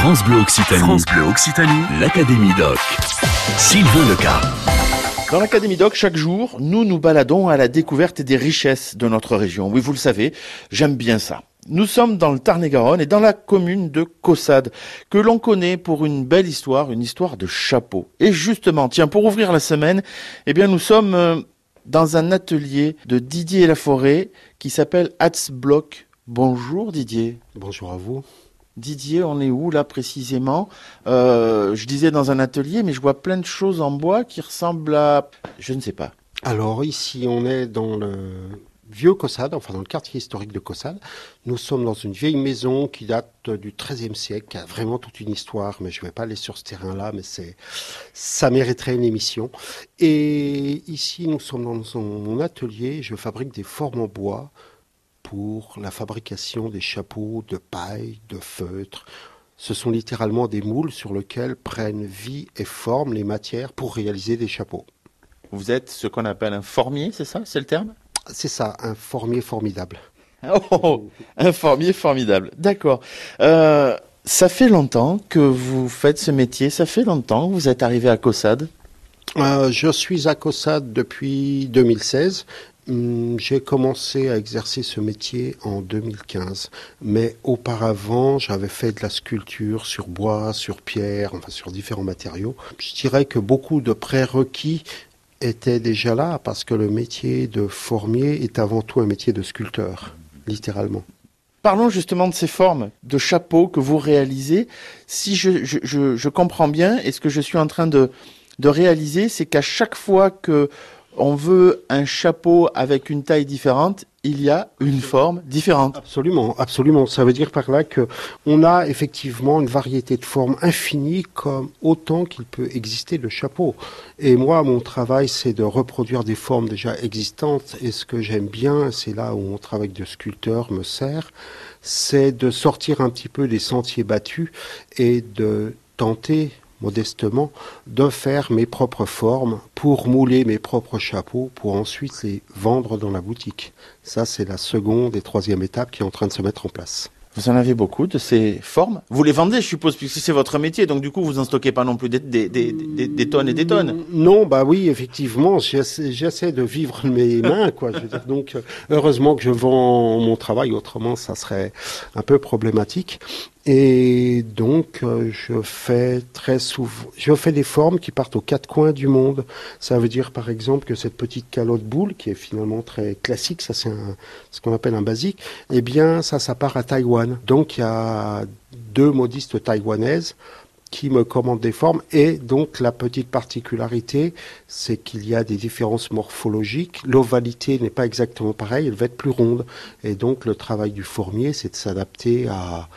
France Bleu Occitanie. France Bleu Occitanie. L'Académie Doc. Sylvain Leca. Dans l'Académie Doc, chaque jour, nous nous baladons à la découverte des richesses de notre région. Oui, vous le savez, j'aime bien ça. Nous sommes dans le Tarn-et-Garonne et dans la commune de Caussade, que l'on connaît pour une belle histoire, une histoire de chapeau. Et justement, tiens, pour ouvrir la semaine, eh bien, nous sommes euh, dans un atelier de Didier Laforêt qui s'appelle Block. Bonjour Didier. Bonjour à vous. Didier, on est où là précisément euh, Je disais dans un atelier, mais je vois plein de choses en bois qui ressemblent à... Je ne sais pas. Alors ici, on est dans le vieux Cossade, enfin dans le quartier historique de Cossade. Nous sommes dans une vieille maison qui date du XIIIe siècle, qui a vraiment toute une histoire, mais je ne vais pas aller sur ce terrain-là, mais c'est, ça mériterait une émission. Et ici, nous sommes dans mon atelier, je fabrique des formes en bois pour la fabrication des chapeaux de paille, de feutre. Ce sont littéralement des moules sur lesquels prennent vie et forme les matières pour réaliser des chapeaux. Vous êtes ce qu'on appelle un formier, c'est ça C'est le terme? C'est ça, un formier formidable. Oh, un formier formidable, d'accord. Euh, ça fait longtemps que vous faites ce métier, ça fait longtemps que vous êtes arrivé à Cossade? Euh, je suis à Cossade depuis 2016. Hum, j'ai commencé à exercer ce métier en 2015, mais auparavant j'avais fait de la sculpture sur bois, sur pierre, enfin sur différents matériaux. Je dirais que beaucoup de prérequis étaient déjà là parce que le métier de formier est avant tout un métier de sculpteur, littéralement. Parlons justement de ces formes de chapeaux que vous réalisez. Si je, comprends bien, et ce que je suis en train de réaliser, c'est qu'à chaque fois que on veut un chapeau avec une taille différente, il y a une forme différente. Absolument, absolument. Ça veut dire par là que on a effectivement une variété de formes infinie comme autant qu'il peut exister de chapeaux. Et moi, mon travail, c'est de reproduire des formes déjà existantes. Et ce que j'aime bien, c'est là où mon travail de sculpteur me sert, c'est de sortir un petit peu des sentiers battus et de tenter modestement, de faire mes propres formes pour mouler mes propres chapeaux pour ensuite les vendre dans la boutique. Ça, c'est la seconde et troisième étape qui est en train de se mettre en place. Vous en avez beaucoup de ces formes Vous les vendez, je suppose, puisque c'est votre métier, donc du coup, vous en stockez pas non plus des, des, tonnes et des tonnes Non, bah oui, effectivement, j'essaie de vivre mes mains, quoi. donc, heureusement que je vends mon travail, autrement, ça serait un peu problématique. Et donc, euh, je fais très souvent, je fais des formes qui partent aux quatre coins du monde. Ça veut dire, par exemple, que cette petite calotte boule, qui est finalement très classique, ça c'est ce qu'on appelle un basique, eh bien, ça, ça part à Taïwan. Donc, il y a deux modistes taïwanaises qui me commandent des formes. Et donc, la petite particularité, c'est qu'il y a des différences morphologiques. L'ovalité n'est pas exactement pareille, elle va être plus ronde. Et donc, le travail du formier, c'est de s'adapter à,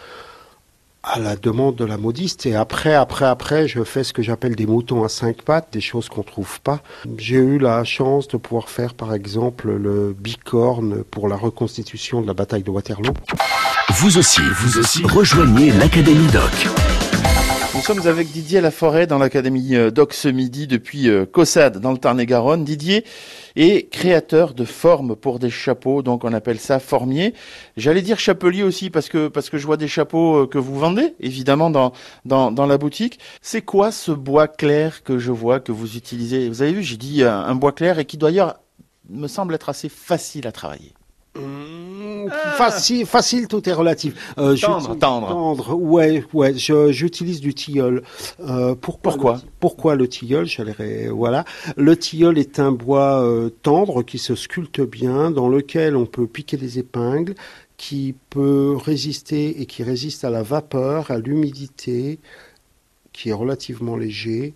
à la demande de la modiste. Et après, après, après, je fais ce que j'appelle des moutons à cinq pattes, des choses qu'on trouve pas. J'ai eu la chance de pouvoir faire, par exemple, le bicorne pour la reconstitution de la bataille de Waterloo. Vous aussi, vous aussi, rejoignez l'Académie Doc. Nous sommes avec Didier Laforêt dans l'Académie euh, Doc midi depuis euh, Cossade dans le Tarn-et-Garonne. Didier est créateur de formes pour des chapeaux, donc on appelle ça formier. J'allais dire chapelier aussi parce que je vois des chapeaux euh, que vous vendez évidemment dans la boutique. C'est quoi ce bois clair que je vois que vous utilisez? Vous avez vu, j'ai dit un, bois clair et qui d'ailleurs me semble être assez facile à travailler. Mmh, facile, facile, tout est relatif. Euh, tendre, tendre. tendre. Ouais, ouais. J'utilise du tilleul. Euh, pourquoi Pourquoi le tilleul? Voilà. Le tilleul est un bois euh, tendre qui se sculpte bien, dans lequel on peut piquer des épingles, qui peut résister et qui résiste à la vapeur, à l'humidité, qui est relativement léger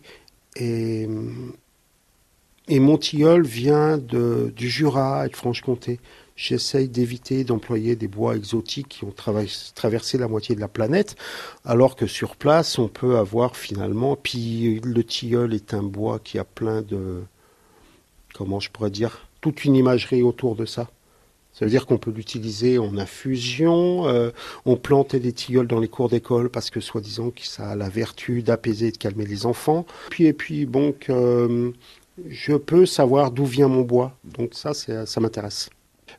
et et mon tilleul vient du Jura et de Franche-Comté j'essaye d'éviter d'employer des bois exotiques qui ont traversé la moitié de la planète, alors que sur place, on peut avoir finalement, puis le tilleul est un bois qui a plein de, comment je pourrais dire, toute une imagerie autour de ça. Ça veut dire qu'on peut l'utiliser en infusion. Euh, on plantait des tilleuls dans les cours d'école parce que soi-disant ça a la vertu d'apaiser et de calmer les enfants. Puis et puis bon, je peux savoir d'où vient mon bois. Donc ça, ça m'intéresse.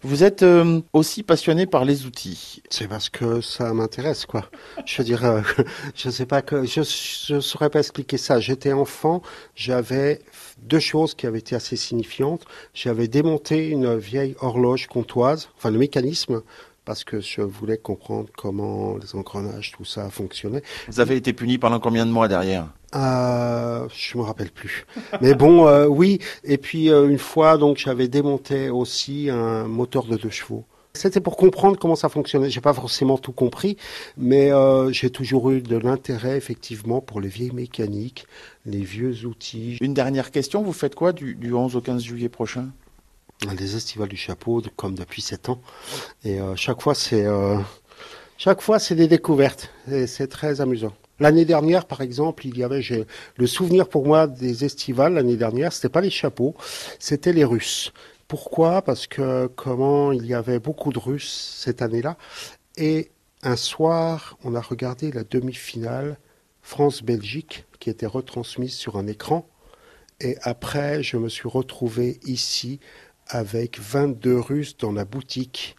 Vous êtes euh, aussi passionné par les outils. C'est parce que ça m'intéresse, quoi. Je veux dire, euh, je sais pas que je je saurais pas expliquer ça. J'étais enfant, j'avais deux choses qui avaient été assez signifiantes. J'avais démonté une vieille horloge comptoise, enfin le mécanisme parce que je voulais comprendre comment les engrenages, tout ça fonctionnait. Vous avez été puni pendant combien de mois derrière? Euh, Je me rappelle plus. Mais bon, euh, oui. Et puis euh, une fois, donc j'avais démonté aussi un moteur de deux chevaux. C'était pour comprendre comment ça fonctionnait. J'ai pas forcément tout compris, mais euh, j'ai toujours eu de l'intérêt effectivement pour les vieilles mécaniques, les vieux outils. Une dernière question, vous faites quoi du, du 11 au 15 juillet prochain? Les estivales du chapeau, comme depuis sept ans. Et euh, chaque fois, c'est euh, chaque fois, c'est des découvertes. C'est très amusant. L'année dernière, par exemple, il y avait le souvenir pour moi des estivales l'année dernière. C'était pas les chapeaux, c'était les Russes. Pourquoi? Parce que comment il y avait beaucoup de Russes cette année-là. Et un soir, on a regardé la demi-finale France-Belgique qui était retransmise sur un écran. Et après, je me suis retrouvé ici avec 22 Russes dans la boutique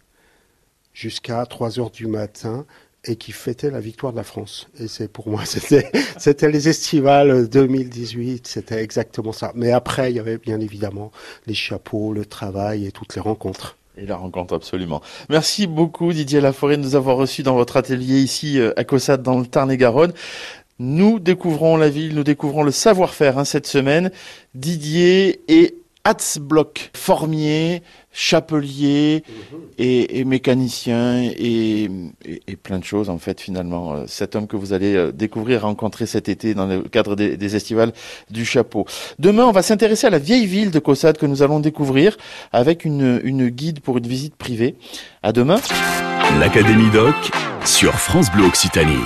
jusqu'à 3 heures du matin et qui fêtaient la victoire de la France. Et c'est pour moi, c'était, c'était les estivales 2018, c'était exactement ça. Mais après, il y avait bien évidemment les chapeaux, le travail et toutes les rencontres. Et la rencontre, absolument. Merci beaucoup Didier Laforêt de nous avoir reçus dans votre atelier ici euh, à Cossade dans le Tarn-et-Garonne. Nous découvrons la ville, nous découvrons le savoir-faire hein, cette semaine. Didier et Hatzblock, formier, chapelier et, et mécanicien et, et- et plein de choses en fait finalement. Euh, Cet homme que vous allez euh, découvrir, rencontrer cet été dans le cadre des, des estivales du chapeau. Demain, on va s'intéresser à la vieille ville de Cossade que nous allons découvrir avec une, une guide pour une visite privée. À demain. L'Académie Doc sur France Bleu Occitanie.